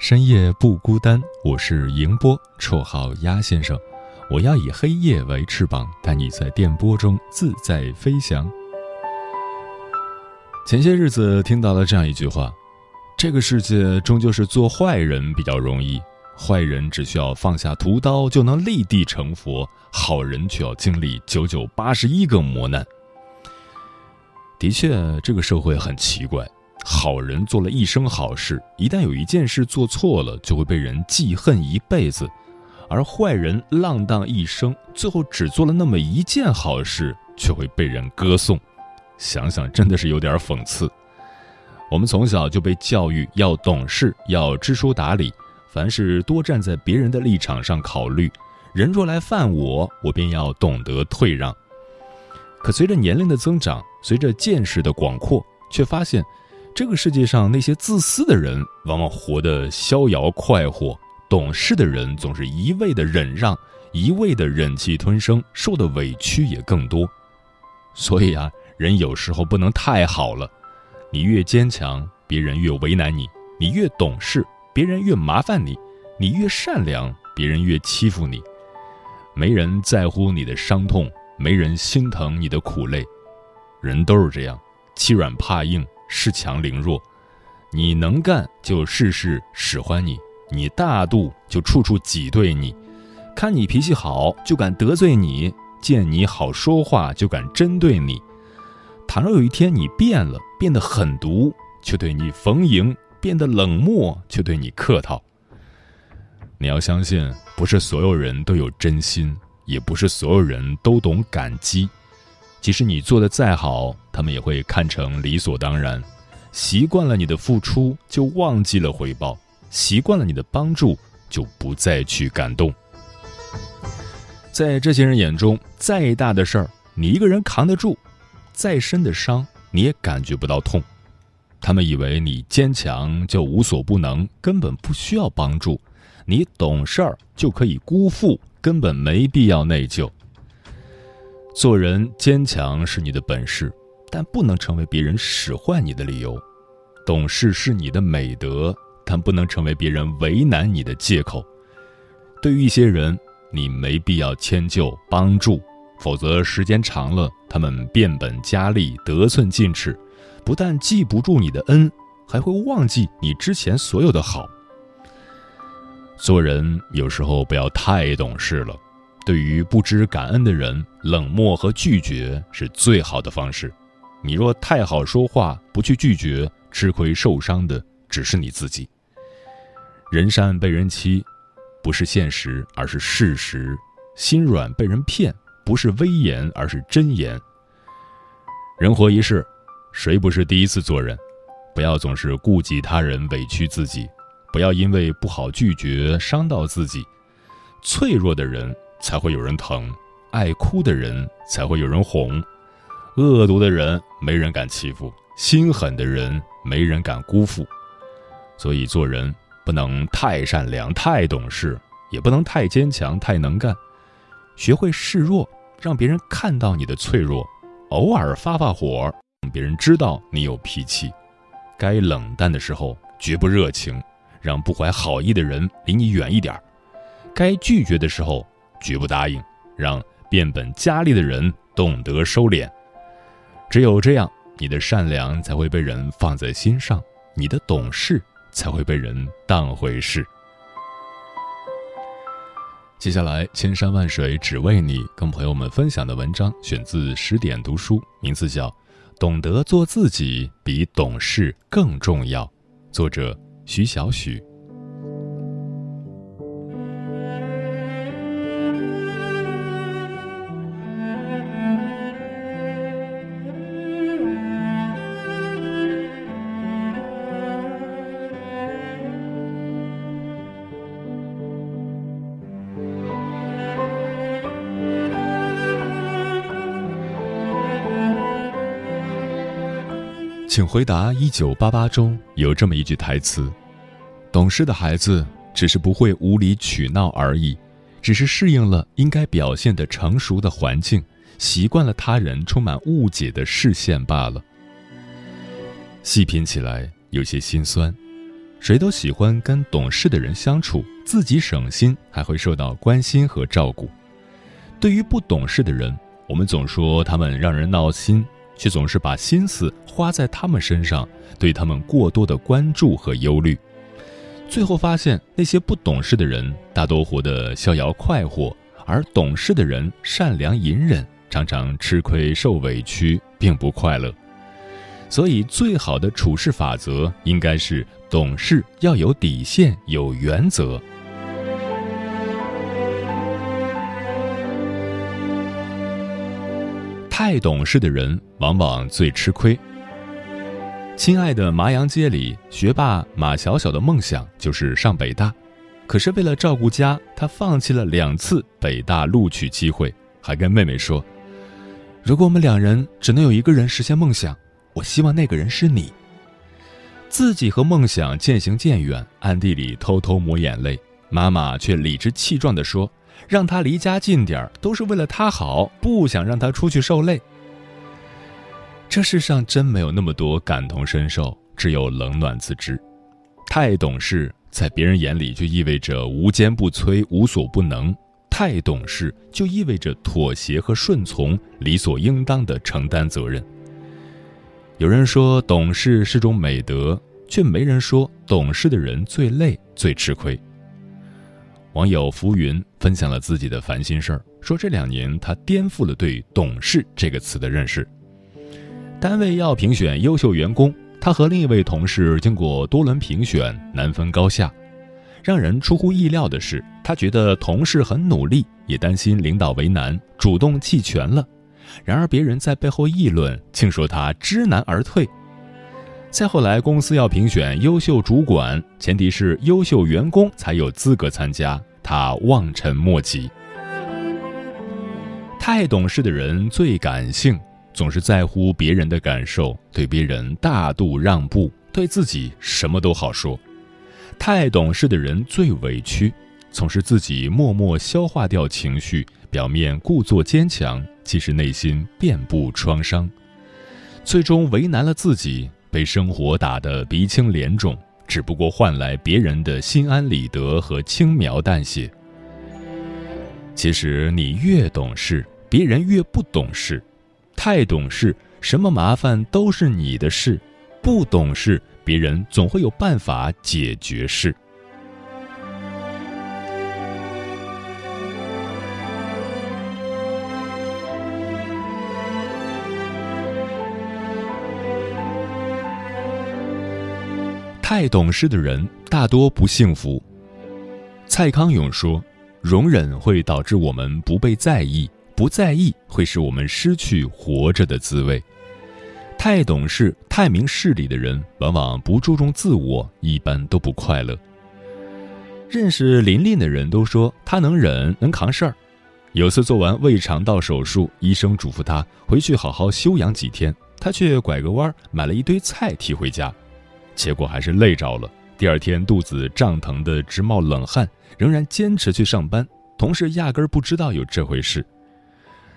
深夜不孤单。我是迎波，绰号鸭先生。我要以黑夜为翅膀，带你在电波中自在飞翔。前些日子听到了这样一句话：这个世界终究是做坏人比较容易，坏人只需要放下屠刀就能立地成佛，好人却要经历九九八十一个磨难。的确，这个社会很奇怪。好人做了一生好事，一旦有一件事做错了，就会被人记恨一辈子；而坏人浪荡一生，最后只做了那么一件好事，却会被人歌颂。想想真的是有点讽刺。我们从小就被教育要懂事，要知书达理，凡事多站在别人的立场上考虑。人若来犯我，我便要懂得退让。可随着年龄的增长，随着见识的广阔，却发现，这个世界上那些自私的人往往活得逍遥快活，懂事的人总是一味的忍让，一味的忍气吞声，受的委屈也更多。所以啊，人有时候不能太好了，你越坚强，别人越为难你；你越懂事，别人越麻烦你；你越善良，别人越欺负你。没人在乎你的伤痛。没人心疼你的苦累，人都是这样，欺软怕硬，恃强凌弱。你能干就事事使唤你，你大度就处处挤兑你，看你脾气好就敢得罪你，见你好说话就敢针对你。倘若有一天你变了，变得狠毒，却对你逢迎；变得冷漠，却对你客套。你要相信，不是所有人都有真心。也不是所有人都懂感激，即使你做的再好，他们也会看成理所当然。习惯了你的付出，就忘记了回报；习惯了你的帮助，就不再去感动。在这些人眼中，再大的事儿你一个人扛得住，再深的伤你也感觉不到痛。他们以为你坚强就无所不能，根本不需要帮助；你懂事儿就可以辜负。根本没必要内疚。做人坚强是你的本事，但不能成为别人使唤你的理由；懂事是你的美德，但不能成为别人为难你的借口。对于一些人，你没必要迁就帮助，否则时间长了，他们变本加厉、得寸进尺，不但记不住你的恩，还会忘记你之前所有的好。做人有时候不要太懂事了，对于不知感恩的人，冷漠和拒绝是最好的方式。你若太好说话，不去拒绝，吃亏受伤的只是你自己。人善被人欺，不是现实，而是事实；心软被人骗，不是威严，而是真言。人活一世，谁不是第一次做人？不要总是顾及他人，委屈自己。不要因为不好拒绝伤到自己，脆弱的人才会有人疼，爱哭的人才会有人哄，恶毒的人没人敢欺负，心狠的人没人敢辜负。所以做人不能太善良、太懂事，也不能太坚强、太能干，学会示弱，让别人看到你的脆弱，偶尔发发火，让别人知道你有脾气，该冷淡的时候绝不热情。让不怀好意的人离你远一点儿，该拒绝的时候绝不答应，让变本加厉的人懂得收敛。只有这样，你的善良才会被人放在心上，你的懂事才会被人当回事。接下来，千山万水只为你，跟朋友们分享的文章选自十点读书，名字叫《懂得做自己比懂事更重要》，作者徐小许。请回答：一九八八中有这么一句台词：“懂事的孩子只是不会无理取闹而已，只是适应了应该表现的成熟的环境，习惯了他人充满误解的视线罢了。”细品起来有些心酸。谁都喜欢跟懂事的人相处，自己省心，还会受到关心和照顾。对于不懂事的人，我们总说他们让人闹心。却总是把心思花在他们身上，对他们过多的关注和忧虑，最后发现那些不懂事的人大多活得逍遥快活，而懂事的人善良隐忍，常常吃亏受委屈，并不快乐。所以，最好的处事法则应该是懂事要有底线、有原则。太懂事的人往往最吃亏。亲爱的麻阳街里，学霸马小小的梦想就是上北大，可是为了照顾家，他放弃了两次北大录取机会，还跟妹妹说：“如果我们两人只能有一个人实现梦想，我希望那个人是你。”自己和梦想渐行渐远，暗地里偷偷抹眼泪，妈妈却理直气壮地说。让他离家近点儿，都是为了他好，不想让他出去受累。这世上真没有那么多感同身受，只有冷暖自知。太懂事，在别人眼里就意味着无坚不摧、无所不能；太懂事，就意味着妥协和顺从，理所应当的承担责任。有人说懂事是种美德，却没人说懂事的人最累、最吃亏。网友浮云分享了自己的烦心事儿，说这两年他颠覆了对“懂事”这个词的认识。单位要评选优秀员工，他和另一位同事经过多轮评选，难分高下。让人出乎意料的是，他觉得同事很努力，也担心领导为难，主动弃权了。然而别人在背后议论，竟说他知难而退。再后来，公司要评选优秀主管，前提是优秀员工才有资格参加。他望尘莫及。太懂事的人最感性，总是在乎别人的感受，对别人大度让步，对自己什么都好说。太懂事的人最委屈，总是自己默默消化掉情绪，表面故作坚强，其实内心遍布创伤，最终为难了自己。被生活打得鼻青脸肿，只不过换来别人的心安理得和轻描淡写。其实你越懂事，别人越不懂事。太懂事，什么麻烦都是你的事；不懂事，别人总会有办法解决事。太懂事的人大多不幸福。蔡康永说：“容忍会导致我们不被在意，不在意会使我们失去活着的滋味。”太懂事、太明事理的人，往往不注重自我，一般都不快乐。认识琳琳的人都说她能忍，能扛事儿。有次做完胃肠道手术，医生嘱咐她回去好好休养几天，她却拐个弯买了一堆菜提回家。结果还是累着了。第二天肚子胀疼的直冒冷汗，仍然坚持去上班。同事压根儿不知道有这回事。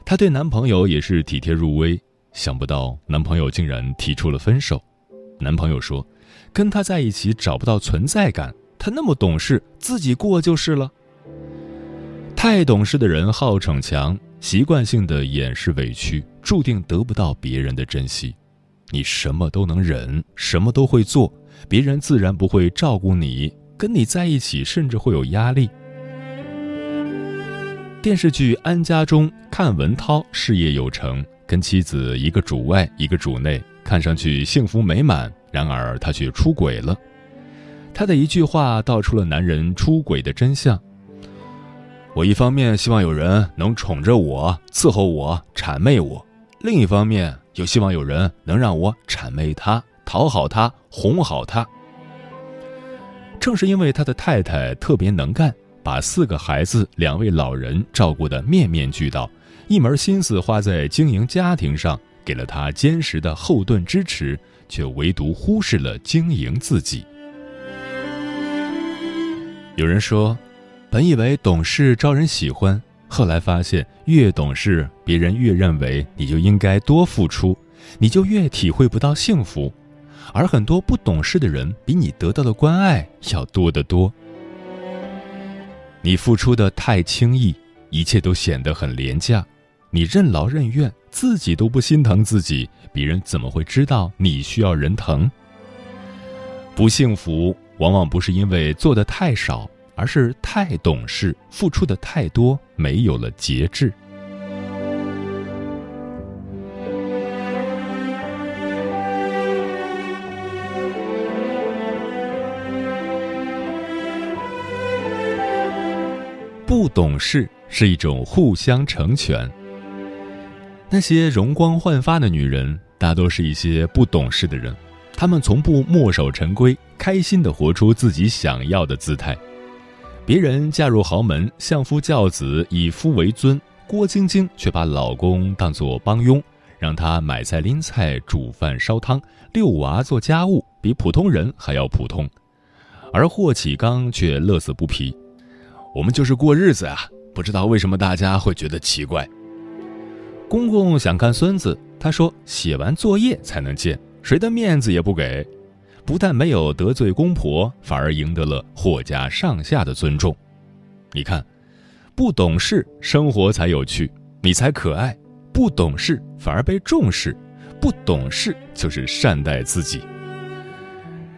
她对男朋友也是体贴入微，想不到男朋友竟然提出了分手。男朋友说：“跟他在一起找不到存在感，他那么懂事，自己过就是了。”太懂事的人好逞强，习惯性的掩饰委屈，注定得不到别人的珍惜。你什么都能忍，什么都会做，别人自然不会照顾你，跟你在一起甚至会有压力。电视剧《安家》中，阚文涛事业有成，跟妻子一个主外一个主内，看上去幸福美满。然而他却出轨了。他的一句话道出了男人出轨的真相。我一方面希望有人能宠着我、伺候我、谄媚我，另一方面又希望有人能让我谄媚他、讨好他、哄好他。正是因为他的太太特别能干，把四个孩子、两位老人照顾得面面俱到，一门心思花在经营家庭上，给了他坚实的后盾支持，却唯独忽视了经营自己。有人说，本以为懂事招人喜欢，后来发现越懂事，别人越认为你就应该多付出，你就越体会不到幸福。而很多不懂事的人，比你得到的关爱要多得多。你付出的太轻易，一切都显得很廉价。你任劳任怨，自己都不心疼自己，别人怎么会知道你需要人疼？不幸福，往往不是因为做的太少，而是太懂事，付出的太多，没有了节制。不懂事是一种互相成全。那些容光焕发的女人，大多是一些不懂事的人，她们从不墨守成规，开心的活出自己想要的姿态。别人嫁入豪门，相夫教子，以夫为尊，郭晶晶却把老公当作帮佣，让他买菜拎菜、煮饭烧汤、遛娃做家务，比普通人还要普通。而霍启刚却乐此不疲。我们就是过日子啊，不知道为什么大家会觉得奇怪。公公想看孙子，他说写完作业才能见，谁的面子也不给。不但没有得罪公婆，反而赢得了霍家上下的尊重。你看，不懂事，生活才有趣，你才可爱；不懂事，反而被重视；不懂事，就是善待自己。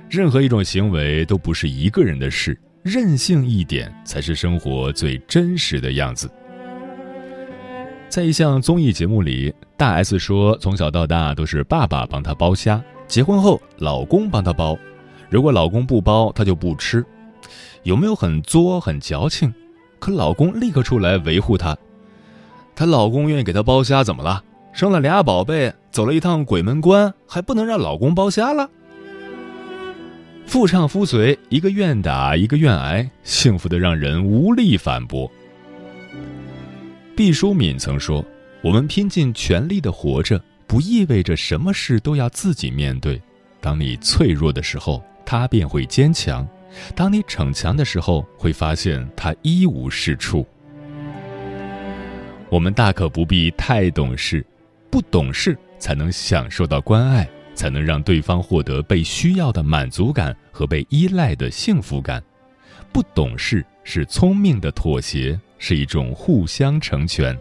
任何一种行为都不是一个人的事。任性一点才是生活最真实的样子。在一项综艺节目里，大 S 说，从小到大都是爸爸帮她剥虾，结婚后老公帮她剥，如果老公不剥，她就不吃。有没有很作、很矫情？可老公立刻出来维护她。她老公愿意给她剥虾，怎么了？生了俩宝贝，走了一趟鬼门关，还不能让老公剥虾了？夫唱夫随，一个愿打，一个愿挨，幸福的让人无力反驳。毕淑敏曾说：“我们拼尽全力的活着，不意味着什么事都要自己面对。当你脆弱的时候，他便会坚强；当你逞强的时候，会发现他一无是处。我们大可不必太懂事，不懂事才能享受到关爱。”才能让对方获得被需要的满足感和被依赖的幸福感。不懂事是聪明的妥协，是一种互相成全。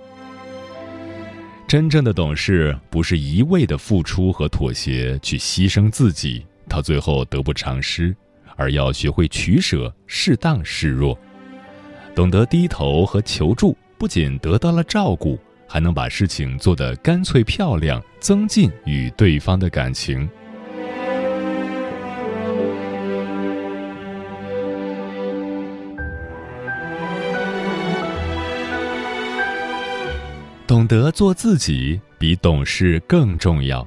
真正的懂事，不是一味的付出和妥协，去牺牲自己，到最后得不偿失，而要学会取舍，适当示弱，懂得低头和求助，不仅得到了照顾。还能把事情做得干脆漂亮，增进与对方的感情。懂得做自己比懂事更重要。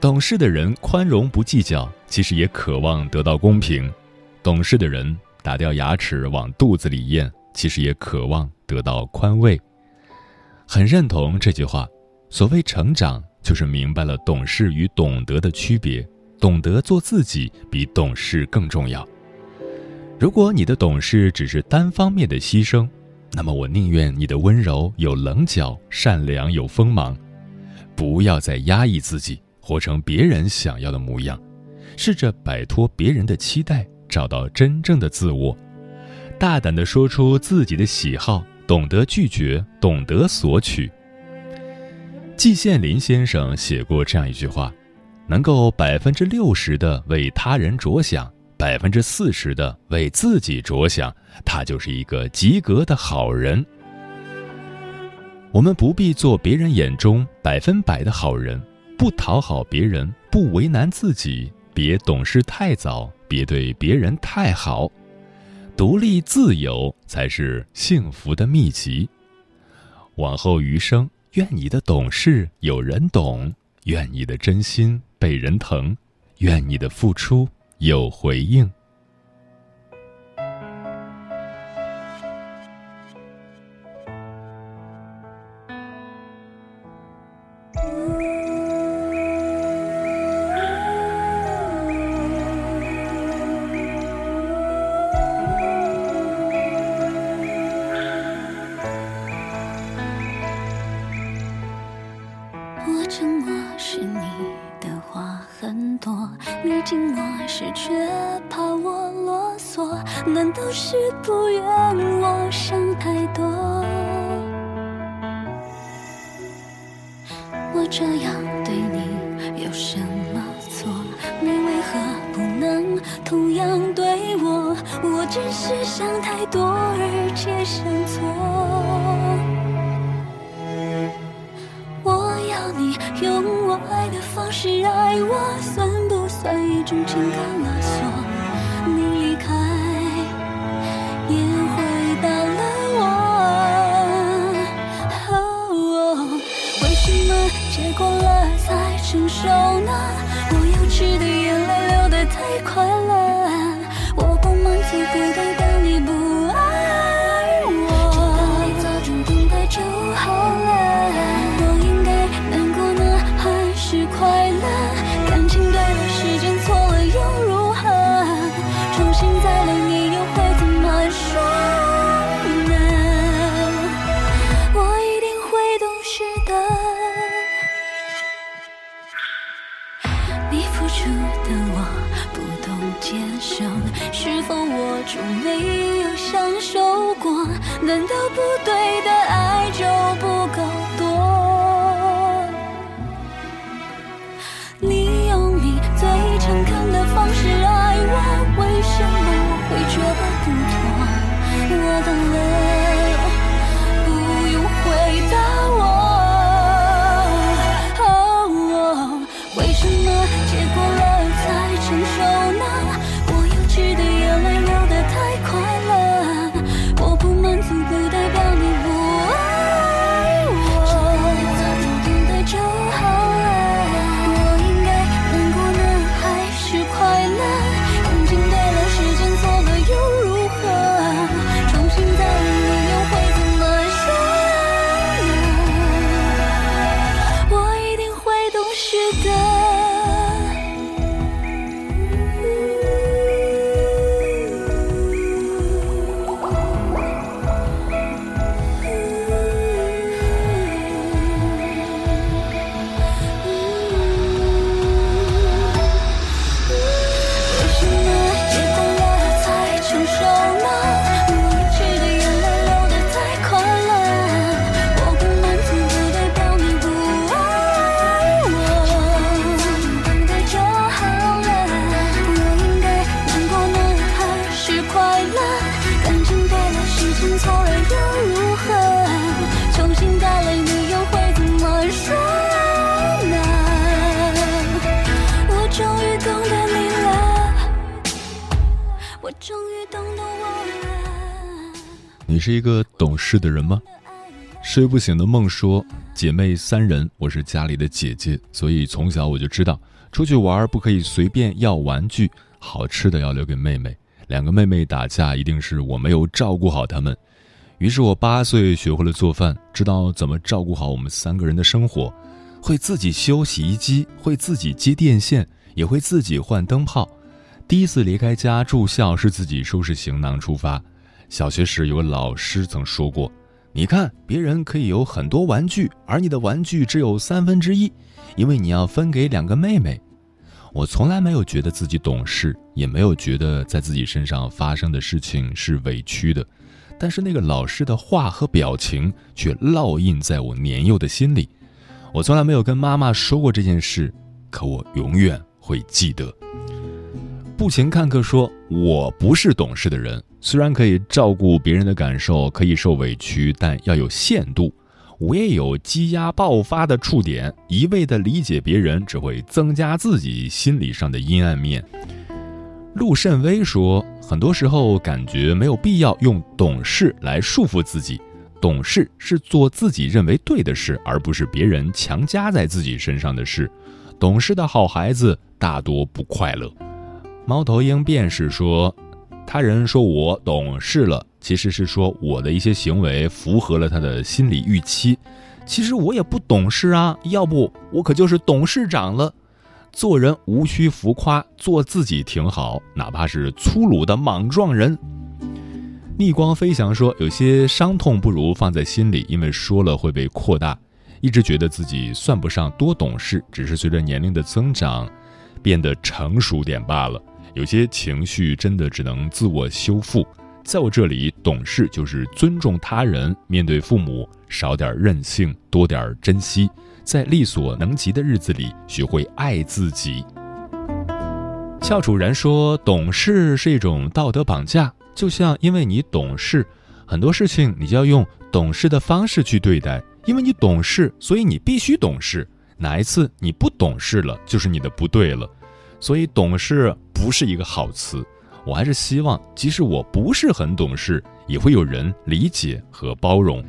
懂事的人宽容不计较，其实也渴望得到公平；懂事的人打掉牙齿往肚子里咽，其实也渴望得到宽慰。很认同这句话，所谓成长，就是明白了懂事与懂得的区别，懂得做自己比懂事更重要。如果你的懂事只是单方面的牺牲，那么我宁愿你的温柔有棱角，善良有锋芒。不要再压抑自己，活成别人想要的模样，试着摆脱别人的期待，找到真正的自我，大胆地说出自己的喜好。懂得拒绝，懂得索取。季羡林先生写过这样一句话：“能够百分之六十的为他人着想，百分之四十的为自己着想，他就是一个及格的好人。”我们不必做别人眼中百分百的好人，不讨好别人，不为难自己，别懂事太早，别对别人太好。独立自由才是幸福的秘籍。往后余生，愿你的懂事有人懂，愿你的真心被人疼，愿你的付出有回应。是不愿我想太多，我这样对你有什么错？你为何不能同样对我？我只是想太多而且想错。我要你用我爱的方式爱我，算不算一种情感勒索？难道不对的？你是一个懂事的人吗？睡不醒的梦说：“姐妹三人，我是家里的姐姐，所以从小我就知道，出去玩不可以随便要玩具，好吃的要留给妹妹。两个妹妹打架，一定是我没有照顾好她们。于是我八岁学会了做饭，知道怎么照顾好我们三个人的生活，会自己修洗衣机，会自己接电线，也会自己换灯泡。第一次离开家住校，是自己收拾行囊出发。”小学时有个老师曾说过：“你看，别人可以有很多玩具，而你的玩具只有三分之一，因为你要分给两个妹妹。”我从来没有觉得自己懂事，也没有觉得在自己身上发生的事情是委屈的，但是那个老师的话和表情却烙印在我年幼的心里。我从来没有跟妈妈说过这件事，可我永远会记得。步行看客说：“我不是懂事的人，虽然可以照顾别人的感受，可以受委屈，但要有限度。我也有积压爆发的触点，一味的理解别人只会增加自己心理上的阴暗面。陆慎微说，很多时候感觉没有必要用懂事来束缚自己，懂事是做自己认为对的事，而不是别人强加在自己身上的事。懂事的好孩子大多不快乐。猫头鹰便是说，他人说我懂事了。其实是说我的一些行为符合了他的心理预期，其实我也不懂事啊，要不我可就是董事长了。做人无需浮夸，做自己挺好，哪怕是粗鲁的莽撞人。逆光飞翔说，有些伤痛不如放在心里，因为说了会被扩大。一直觉得自己算不上多懂事，只是随着年龄的增长，变得成熟点罢了。有些情绪真的只能自我修复。在我这里，懂事就是尊重他人，面对父母少点任性，多点珍惜，在力所能及的日子里学会爱自己。俏楚然说：“懂事是一种道德绑架，就像因为你懂事，很多事情你就要用懂事的方式去对待，因为你懂事，所以你必须懂事。哪一次你不懂事了，就是你的不对了。所以懂事不是一个好词。”我还是希望，即使我不是很懂事，也会有人理解和包容。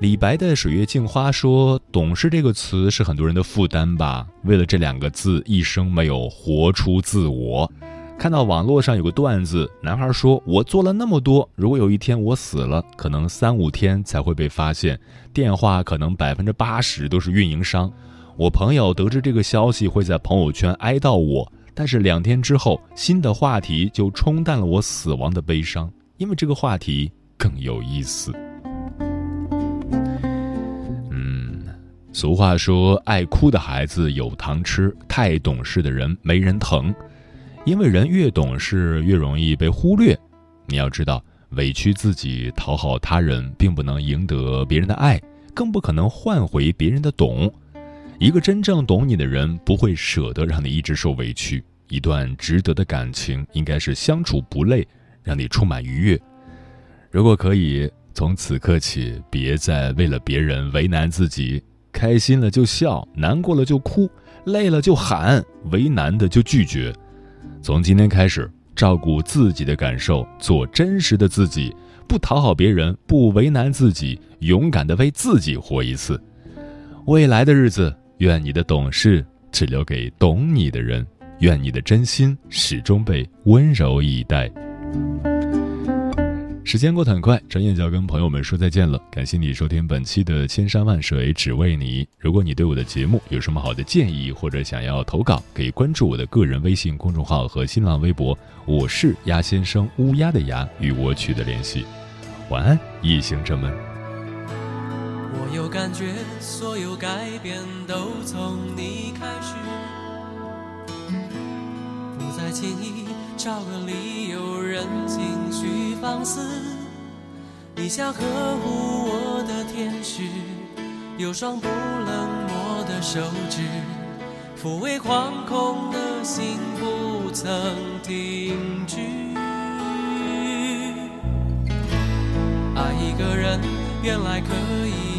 李白的《水月镜花》说：“懂事这个词是很多人的负担吧？为了这两个字，一生没有活出自我。”看到网络上有个段子，男孩说：“我做了那么多，如果有一天我死了，可能三五天才会被发现，电话可能百分之八十都是运营商。我朋友得知这个消息，会在朋友圈哀悼我。”但是两天之后，新的话题就冲淡了我死亡的悲伤，因为这个话题更有意思。嗯，俗话说，爱哭的孩子有糖吃，太懂事的人没人疼。因为人越懂事，越容易被忽略。你要知道，委屈自己讨好他人，并不能赢得别人的爱，更不可能换回别人的懂。一个真正懂你的人，不会舍得让你一直受委屈。一段值得的感情，应该是相处不累，让你充满愉悦。如果可以，从此刻起，别再为了别人为难自己。开心了就笑，难过了就哭，累了就喊，为难的就拒绝。从今天开始，照顾自己的感受，做真实的自己，不讨好别人，不为难自己，勇敢的为自己活一次。未来的日子。愿你的懂事只留给懂你的人，愿你的真心始终被温柔以待。时间过得很快，转眼就要跟朋友们说再见了。感谢你收听本期的《千山万水只为你》。如果你对我的节目有什么好的建议，或者想要投稿，可以关注我的个人微信公众号和新浪微博，我是鸭先生乌鸦的鸭，与我取得联系。晚安，异行者们。有感觉，所有改变都从你开始，不再轻易找个理由任情绪放肆。你像呵护我的天使，有双不冷漠的手指，抚慰惶恐的心不曾停止。爱一个人，原来可以。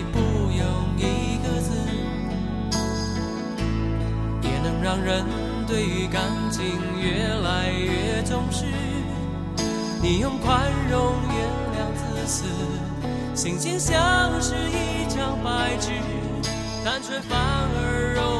让人对于感情越来越重视，你用宽容原谅自私，心情像是一张白纸，单纯反而容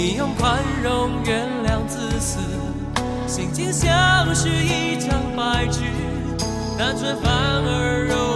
你用宽容原谅自私，心情像是一张白纸，单纯反而柔。